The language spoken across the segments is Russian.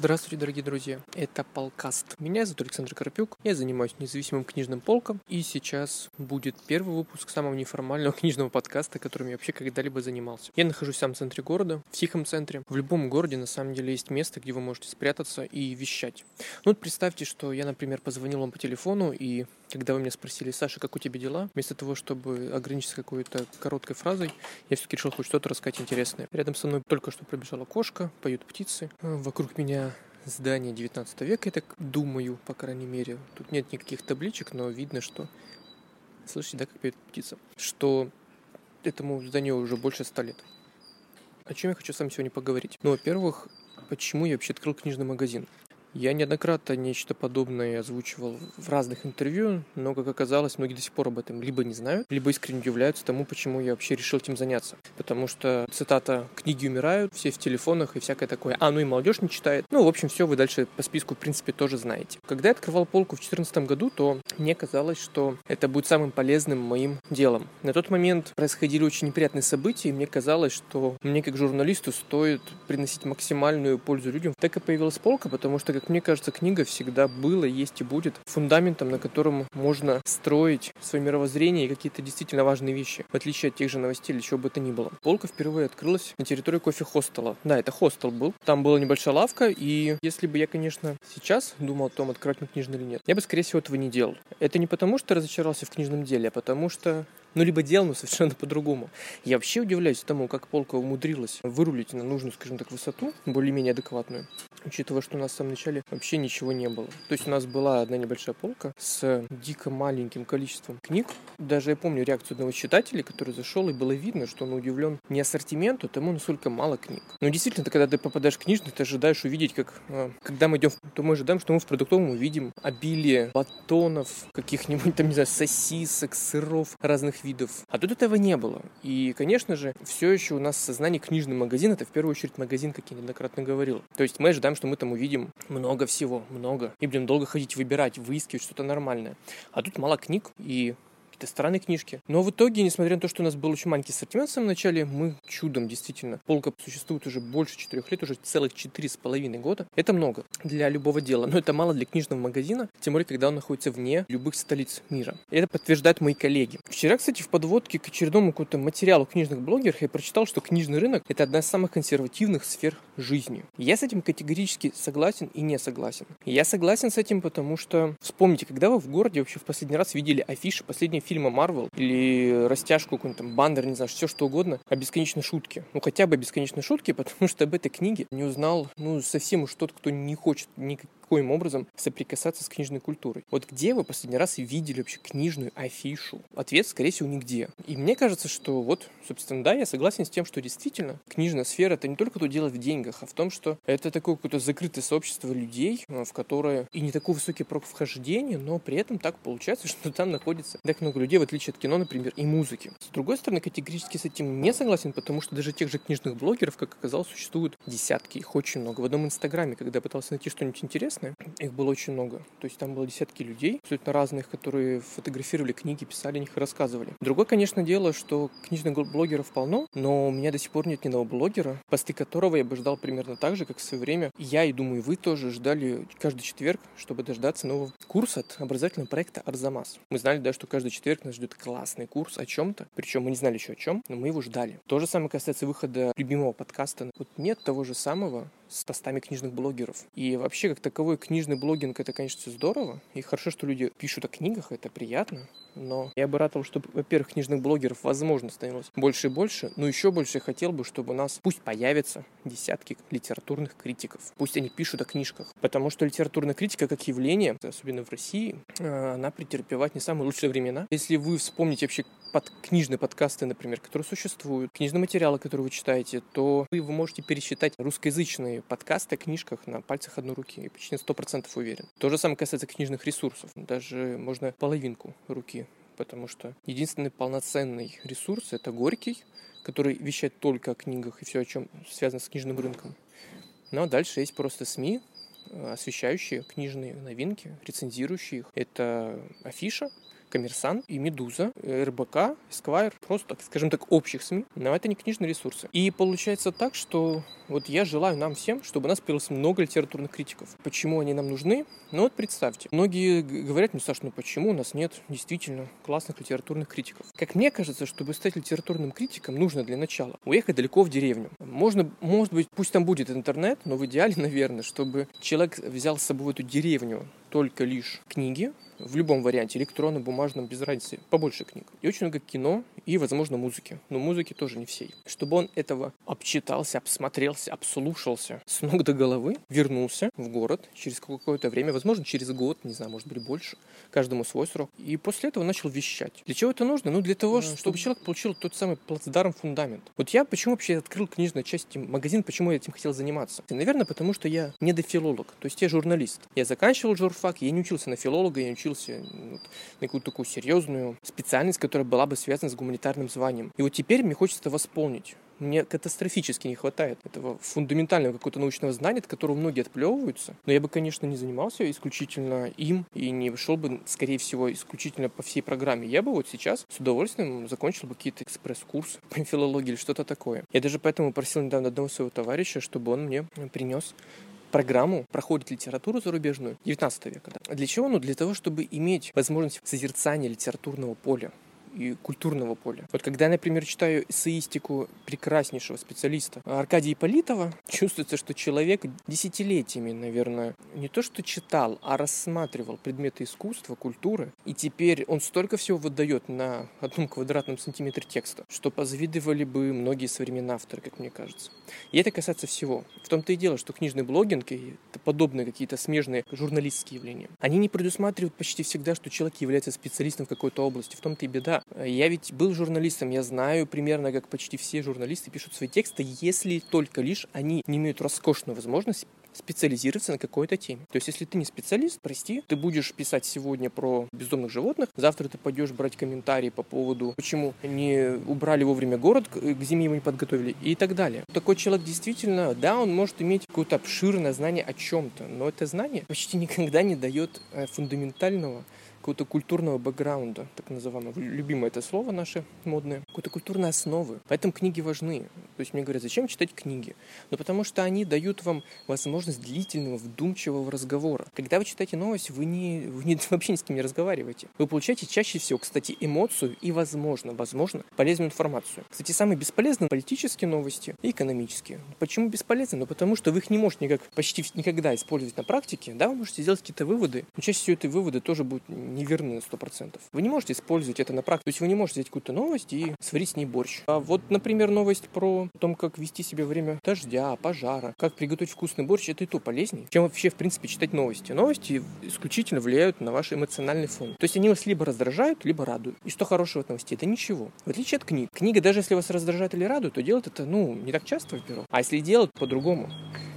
Здравствуйте, дорогие друзья. Это Полкаст. Меня зовут Александр Карпюк. Я занимаюсь независимым книжным полком. И сейчас будет первый выпуск самого неформального книжного подкаста, которым я вообще когда-либо занимался. Я нахожусь в самом центре города, в тихом центре. В любом городе на самом деле есть место, где вы можете спрятаться и вещать. Ну вот представьте, что я, например, позвонил вам по телефону и когда вы меня спросили, Саша, как у тебя дела, вместо того, чтобы ограничиться какой-то короткой фразой, я все-таки решил хоть что-то рассказать интересное. Рядом со мной только что пробежала кошка, поют птицы. Вокруг меня здание 19 века, я так думаю, по крайней мере. Тут нет никаких табличек, но видно, что... Слышите, да, как поет птица? Что этому зданию уже больше ста лет. О чем я хочу с вами сегодня поговорить? Ну, во-первых, почему я вообще открыл книжный магазин? Я неоднократно нечто подобное озвучивал в разных интервью, но, как оказалось, многие до сих пор об этом либо не знают, либо искренне удивляются тому, почему я вообще решил этим заняться. Потому что, цитата, «книги умирают, все в телефонах и всякое такое». А, ну и молодежь не читает. Ну, в общем, все вы дальше по списку, в принципе, тоже знаете. Когда я открывал полку в 2014 году, то мне казалось, что это будет самым полезным моим делом. На тот момент происходили очень неприятные события, и мне казалось, что мне, как журналисту, стоит приносить максимальную пользу людям. Так и появилась полка, потому что, как мне кажется, книга всегда была, есть и будет фундаментом, на котором можно строить свое мировоззрение и какие-то действительно важные вещи, в отличие от тех же новостей или чего бы то ни было. Полка впервые открылась на территории кофе-хостела. Да, это хостел был. Там была небольшая лавка, и если бы я, конечно, сейчас думал о том, открывать мне книжный или нет, я бы, скорее всего, этого не делал. Это не потому, что разочаровался в книжном деле, а потому что ну, либо делал, но совершенно по-другому. Я вообще удивляюсь тому, как полка умудрилась вырулить на нужную, скажем так, высоту, более-менее адекватную, учитывая, что у нас в самом начале вообще ничего не было. То есть у нас была одна небольшая полка с дико маленьким количеством книг. Даже я помню реакцию одного читателя, который зашел, и было видно, что он удивлен не ассортименту, а тому, насколько мало книг. Но действительно, когда ты попадаешь в книжный, ты ожидаешь увидеть, как а, когда мы идем, то мы ожидаем, что мы в продуктовом увидим обилие батонов, каких-нибудь там, не знаю, сосисок, сыров разных видов. А тут этого не было. И, конечно же, все еще у нас в сознании книжный магазин, это в первую очередь магазин, как я неоднократно говорил. То есть мы ожидаем, что мы там увидим много всего, много. И будем долго ходить выбирать, выискивать что-то нормальное. А тут мало книг, и какие-то странные книжки. Но в итоге, несмотря на то, что у нас был очень маленький ассортимент в самом начале, мы чудом действительно. Полка существует уже больше четырех лет, уже целых четыре с половиной года. Это много для любого дела, но это мало для книжного магазина, тем более, когда он находится вне любых столиц мира. И это подтверждают мои коллеги. Вчера, кстати, в подводке к очередному какому-то материалу книжных блогеров я прочитал, что книжный рынок – это одна из самых консервативных сфер жизни. Я с этим категорически согласен и не согласен. Я согласен с этим, потому что вспомните, когда вы в городе вообще в последний раз видели афиши последней фильма Марвел или растяжку какой-нибудь там бандер, не знаю, все что угодно, о бесконечной шутке. Ну, хотя бы о бесконечной шутке, потому что об этой книге не узнал, ну, совсем уж тот, кто не хочет никак никоим образом соприкасаться с книжной культурой. Вот где вы последний раз видели вообще книжную афишу? Ответ, скорее всего, нигде. И мне кажется, что вот, собственно, да, я согласен с тем, что действительно книжная сфера это не только то дело в деньгах, а в том, что это такое какое-то закрытое сообщество людей, э, в которое и не такой высокий прок вхождения, но при этом так получается, что там находится так много людей, в отличие от кино, например, и музыки. С другой стороны, категорически с этим не согласен, потому что даже тех же книжных блогеров, как оказалось, существуют десятки, их очень много. В одном инстаграме, когда я пытался найти что-нибудь интересное, интересные. Их было очень много. То есть там было десятки людей, абсолютно разных, которые фотографировали книги, писали о них и рассказывали. Другое, конечно, дело, что книжных блогеров полно, но у меня до сих пор нет ни одного блогера, посты которого я бы ждал примерно так же, как в свое время я и, думаю, вы тоже ждали каждый четверг, чтобы дождаться нового курса от образовательного проекта «Арзамас». Мы знали, да, что каждый четверг нас ждет классный курс о чем-то, причем мы не знали еще о чем, но мы его ждали. То же самое касается выхода любимого подкаста. Вот нет того же самого с постами книжных блогеров. И вообще, как таковой книжный блогинг, это, конечно, все здорово. И хорошо, что люди пишут о книгах, это приятно. Но я бы рад, чтобы, во-первых, книжных блогеров, возможно, становилось больше и больше. Но еще больше я хотел бы, чтобы у нас пусть появятся десятки литературных критиков. Пусть они пишут о книжках. Потому что литературная критика как явление, особенно в России, э, она претерпевает не самые лучшие времена. Если вы вспомните вообще под книжные подкасты, например, которые существуют, книжные материалы, которые вы читаете, то вы, вы можете пересчитать русскоязычные подкасты о книжках на пальцах одной руки. Я почти на 100% уверен. То же самое касается книжных ресурсов. Даже можно половинку руки потому что единственный полноценный ресурс — это Горький, который вещает только о книгах и все, о чем связано с книжным рынком. Но дальше есть просто СМИ, э, освещающие книжные новинки, рецензирующие их. Это Афиша, Коммерсант и Медуза, РБК, Эсквайр, просто, скажем так, общих СМИ, но это не книжные ресурсы. И получается так, что вот я желаю нам всем, чтобы у нас появилось много литературных критиков. Почему они нам нужны? Ну вот представьте, многие говорят мне, Саш, ну почему у нас нет действительно классных литературных критиков? Как мне кажется, чтобы стать литературным критиком, нужно для начала уехать далеко в деревню. Можно, может быть, пусть там будет интернет, но в идеале, наверное, чтобы человек взял с собой эту деревню только лишь книги, в любом варианте, электронном, бумажном, без разницы, побольше книг. И очень много кино и, возможно, музыки. Но музыки тоже не всей. Чтобы он этого обчитался, обсмотрелся, обслушался с ног до головы, вернулся в город через какое-то время, возможно, через год, не знаю, может быть, больше, каждому свой срок. И после этого начал вещать. Для чего это нужно? Ну, для того, чтобы человек получил тот самый плацдарм, фундамент. Вот я почему вообще открыл книжную часть магазин, почему я этим хотел заниматься? Наверное, потому что я недофилолог, то есть я журналист. Я заканчивал журфак, я не учился на филолога, я не учился вот, на какую-то такую серьезную специальность, которая была бы связана с гуманитарным званием. И вот теперь мне хочется это восполнить. Мне катастрофически не хватает этого фундаментального какого-то научного знания, от которого многие отплевываются. Но я бы, конечно, не занимался исключительно им и не шел бы, скорее всего, исключительно по всей программе. Я бы вот сейчас с удовольствием закончил бы какие-то экспресс-курсы по филологии или что-то такое. Я даже поэтому просил недавно одного своего товарища, чтобы он мне принес программу проходит литературу зарубежную 19 века. Для чего? Ну, для того, чтобы иметь возможность созерцания литературного поля и культурного поля. Вот когда я, например, читаю эссеистику прекраснейшего специалиста Аркадия Политова, чувствуется, что человек десятилетиями, наверное, не то что читал, а рассматривал предметы искусства, культуры, и теперь он столько всего выдает на одном квадратном сантиметре текста, что позавидовали бы многие современные авторы, как мне кажется. И это касается всего. В том-то и дело, что книжный блогинг и подобные какие-то смежные журналистские явления, они не предусматривают почти всегда, что человек является специалистом в какой-то области. В том-то и беда. Я ведь был журналистом, я знаю примерно, как почти все журналисты пишут свои тексты, если только лишь они не имеют роскошную возможность специализироваться на какой-то теме. То есть, если ты не специалист, прости, ты будешь писать сегодня про бездомных животных, завтра ты пойдешь брать комментарии по поводу, почему не убрали вовремя город, к зиме его не подготовили и так далее. Такой человек действительно, да, он может иметь какое-то обширное знание о чем-то, но это знание почти никогда не дает э, фундаментального какого-то культурного бэкграунда, так называемого, любимое это слово наше модное, какой-то культурной основы. Поэтому книги важны. То есть мне говорят, зачем читать книги? Ну, потому что они дают вам возможность длительного, вдумчивого разговора. Когда вы читаете новость, вы, не, вы не, вообще ни с кем не разговариваете. Вы получаете чаще всего, кстати, эмоцию и, возможно, возможно, полезную информацию. Кстати, самые бесполезные политические новости и экономические. Почему бесполезны? Ну, потому что вы их не можете никак, почти никогда использовать на практике. Да, вы можете сделать какие-то выводы, но чаще всего эти выводы тоже будут неверны на 100%. Вы не можете использовать это на практике. То есть вы не можете взять какую-то новость и сварить с ней борщ. А вот, например, новость про том, как вести себя время дождя, пожара, как приготовить вкусный борщ, это и то полезнее, чем вообще, в принципе, читать новости. Новости исключительно влияют на ваш эмоциональный фон. То есть они вас либо раздражают, либо радуют. И что хорошего от новостей? Это ничего. В отличие от книг. Книга, даже если вас раздражает или радует, то делать это, ну, не так часто, во-первых. А если делать по-другому,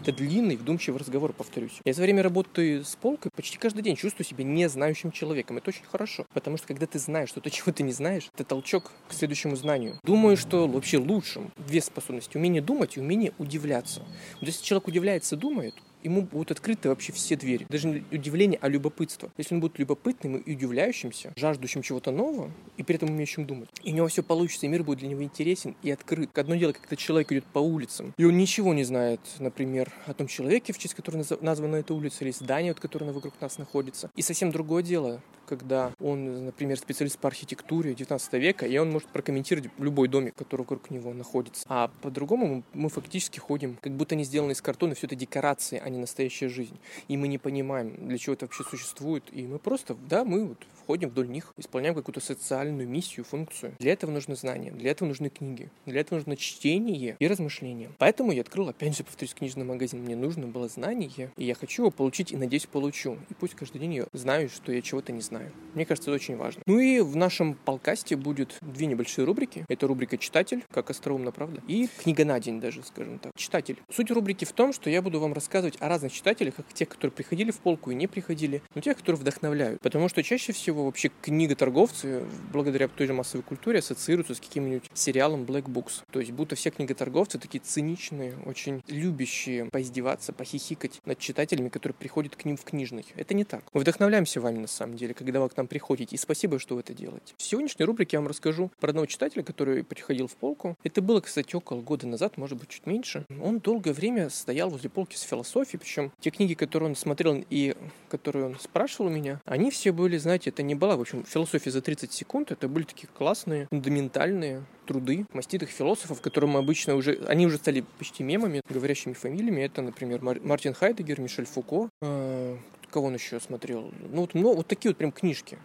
это длинный, вдумчивый разговор, повторюсь. Я за время работы с полкой почти каждый день чувствую себя не знающим человеком. Это очень хорошо, потому что когда ты знаешь что-то, чего ты не знаешь, это толчок к следующему знанию. Думаю, что вообще лучшим две способности. Умение думать и умение удивляться. Вот если человек удивляется, думает, ему будут открыты вообще все двери. Даже не удивление, а любопытство. Если он будет любопытным и удивляющимся, жаждущим чего-то нового, и при этом умеющим думать, и у него все получится, и мир будет для него интересен и открыт. Одно дело, когда человек идет по улицам, и он ничего не знает, например, о том человеке, в честь которого названа эта улица, или здание, которое вокруг нас находится. И совсем другое дело, когда он, например, специалист по архитектуре 19 века, и он может прокомментировать любой домик, который вокруг него находится. А по-другому мы фактически ходим, как будто они сделаны из картона, все это декорации, а не настоящая жизнь. И мы не понимаем, для чего это вообще существует. И мы просто, да, мы вот ходим вдоль них, исполняем какую-то социальную миссию, функцию. Для этого нужны знания, для этого нужны книги, для этого нужно чтение и размышление. Поэтому я открыл, опять же, повторюсь, книжный магазин. Мне нужно было знание, и я хочу его получить, и надеюсь, получу. И пусть каждый день я знаю, что я чего-то не знаю. Мне кажется, это очень важно. Ну и в нашем полкасте будет две небольшие рубрики. Это рубрика «Читатель», как остроумно, правда, и «Книга на день» даже, скажем так. «Читатель». Суть рубрики в том, что я буду вам рассказывать о разных читателях, как тех, которые приходили в полку и не приходили, но тех, которые вдохновляют. Потому что чаще всего вообще книготорговцы, благодаря той же массовой культуре, ассоциируются с каким-нибудь сериалом Black Books. То есть будто все книготорговцы такие циничные, очень любящие поиздеваться, похихикать над читателями, которые приходят к ним в книжный. Это не так. Мы вдохновляемся вами на самом деле, когда вы к нам приходите. И спасибо, что вы это делаете. В сегодняшней рубрике я вам расскажу про одного читателя, который приходил в полку. Это было, кстати, около года назад, может быть, чуть меньше. Он долгое время стоял возле полки с философией, причем те книги, которые он смотрел и которые он спрашивал у меня, они все были, знаете, это не была, в общем, философия за 30 секунд, это были такие классные, фундаментальные труды маститых философов, которые мы обычно уже, они уже стали почти мемами, говорящими фамилиями. Это, например, Мартин Хайдегер, Мишель Фуко, э, кого он еще смотрел? Ну, вот, ну, вот такие вот прям книжки.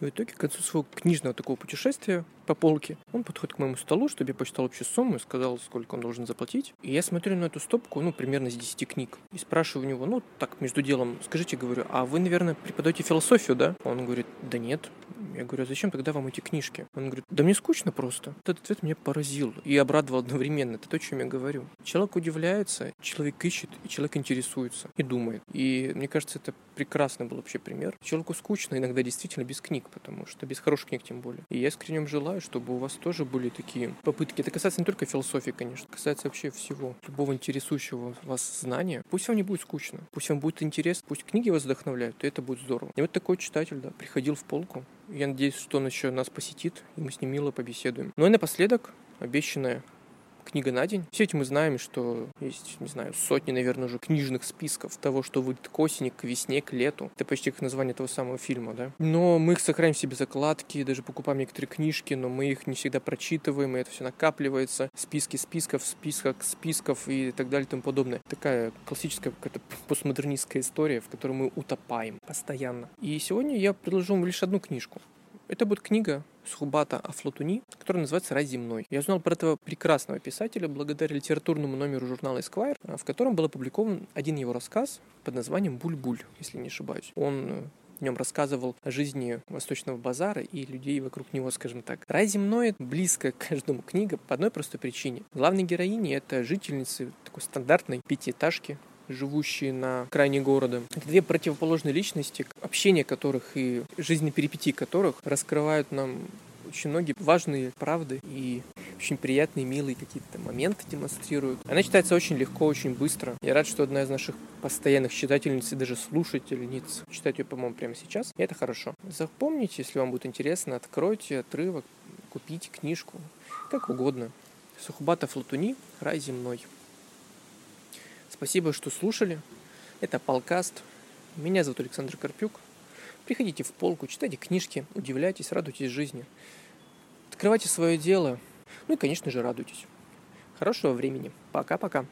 И в итоге, к концу своего книжного такого путешествия по полке, он подходит к моему столу, чтобы я посчитал общую сумму и сказал, сколько он должен заплатить. И я смотрю на эту стопку, ну, примерно из 10 книг. И спрашиваю у него, ну, так, между делом, скажите, говорю, а вы, наверное, преподаете философию, да? Он говорит, да нет. Я говорю, а зачем тогда вам эти книжки? Он говорит, да мне скучно просто. Этот ответ меня поразил и обрадовал одновременно. Это то, о чем я говорю. Человек удивляется, человек ищет, и человек интересуется и думает. И мне кажется, это прекрасный был вообще пример. Человеку скучно иногда действительно без книг, потому что без хороших книг тем более. И я искренне желаю, чтобы у вас тоже были такие попытки. Это касается не только философии, конечно, касается вообще всего, любого интересующего вас знания. Пусть вам не будет скучно, пусть вам будет интересно, пусть книги вас вдохновляют, и это будет здорово. И вот такой читатель, да, приходил в полку. Я надеюсь, что он еще нас посетит, и мы с ним мило побеседуем. Ну и напоследок, обещанная книга на день. Все эти мы знаем, что есть, не знаю, сотни, наверное, уже книжных списков того, что выйдет к осени, к весне, к лету. Это почти как название того самого фильма, да. Но мы их сохраняем себе закладки, даже покупаем некоторые книжки, но мы их не всегда прочитываем, и это все накапливается. Списки списков, списков, списков и так далее и тому подобное. Такая классическая какая-то постмодернистская история, в которой мы утопаем постоянно. И сегодня я предложу вам лишь одну книжку. Это будет книга Схубата Афлатуни, которая называется «Рай земной». Я узнал про этого прекрасного писателя благодаря литературному номеру журнала Esquire, в котором был опубликован один его рассказ под названием «Буль-буль», если не ошибаюсь. Он э, в нем рассказывал о жизни Восточного базара и людей вокруг него, скажем так. «Рай земной» близко к каждому книга по одной простой причине. Главной героини — это жительницы такой стандартной пятиэтажки, живущие на крайне города. Это две противоположные личности, общение которых и жизненные перипетии которых раскрывают нам очень многие важные правды и очень приятные, милые какие-то моменты демонстрируют. Она читается очень легко, очень быстро. Я рад, что одна из наших постоянных читательниц и даже слушательниц читать ее, по-моему, прямо сейчас. И это хорошо. Запомните, если вам будет интересно, откройте отрывок, купите книжку, как угодно. Сухбата Флатуни «Рай земной». Спасибо, что слушали. Это Полкаст. Меня зовут Александр Карпюк. Приходите в полку, читайте книжки, удивляйтесь, радуйтесь жизни. Открывайте свое дело. Ну и, конечно же, радуйтесь. Хорошего времени. Пока-пока.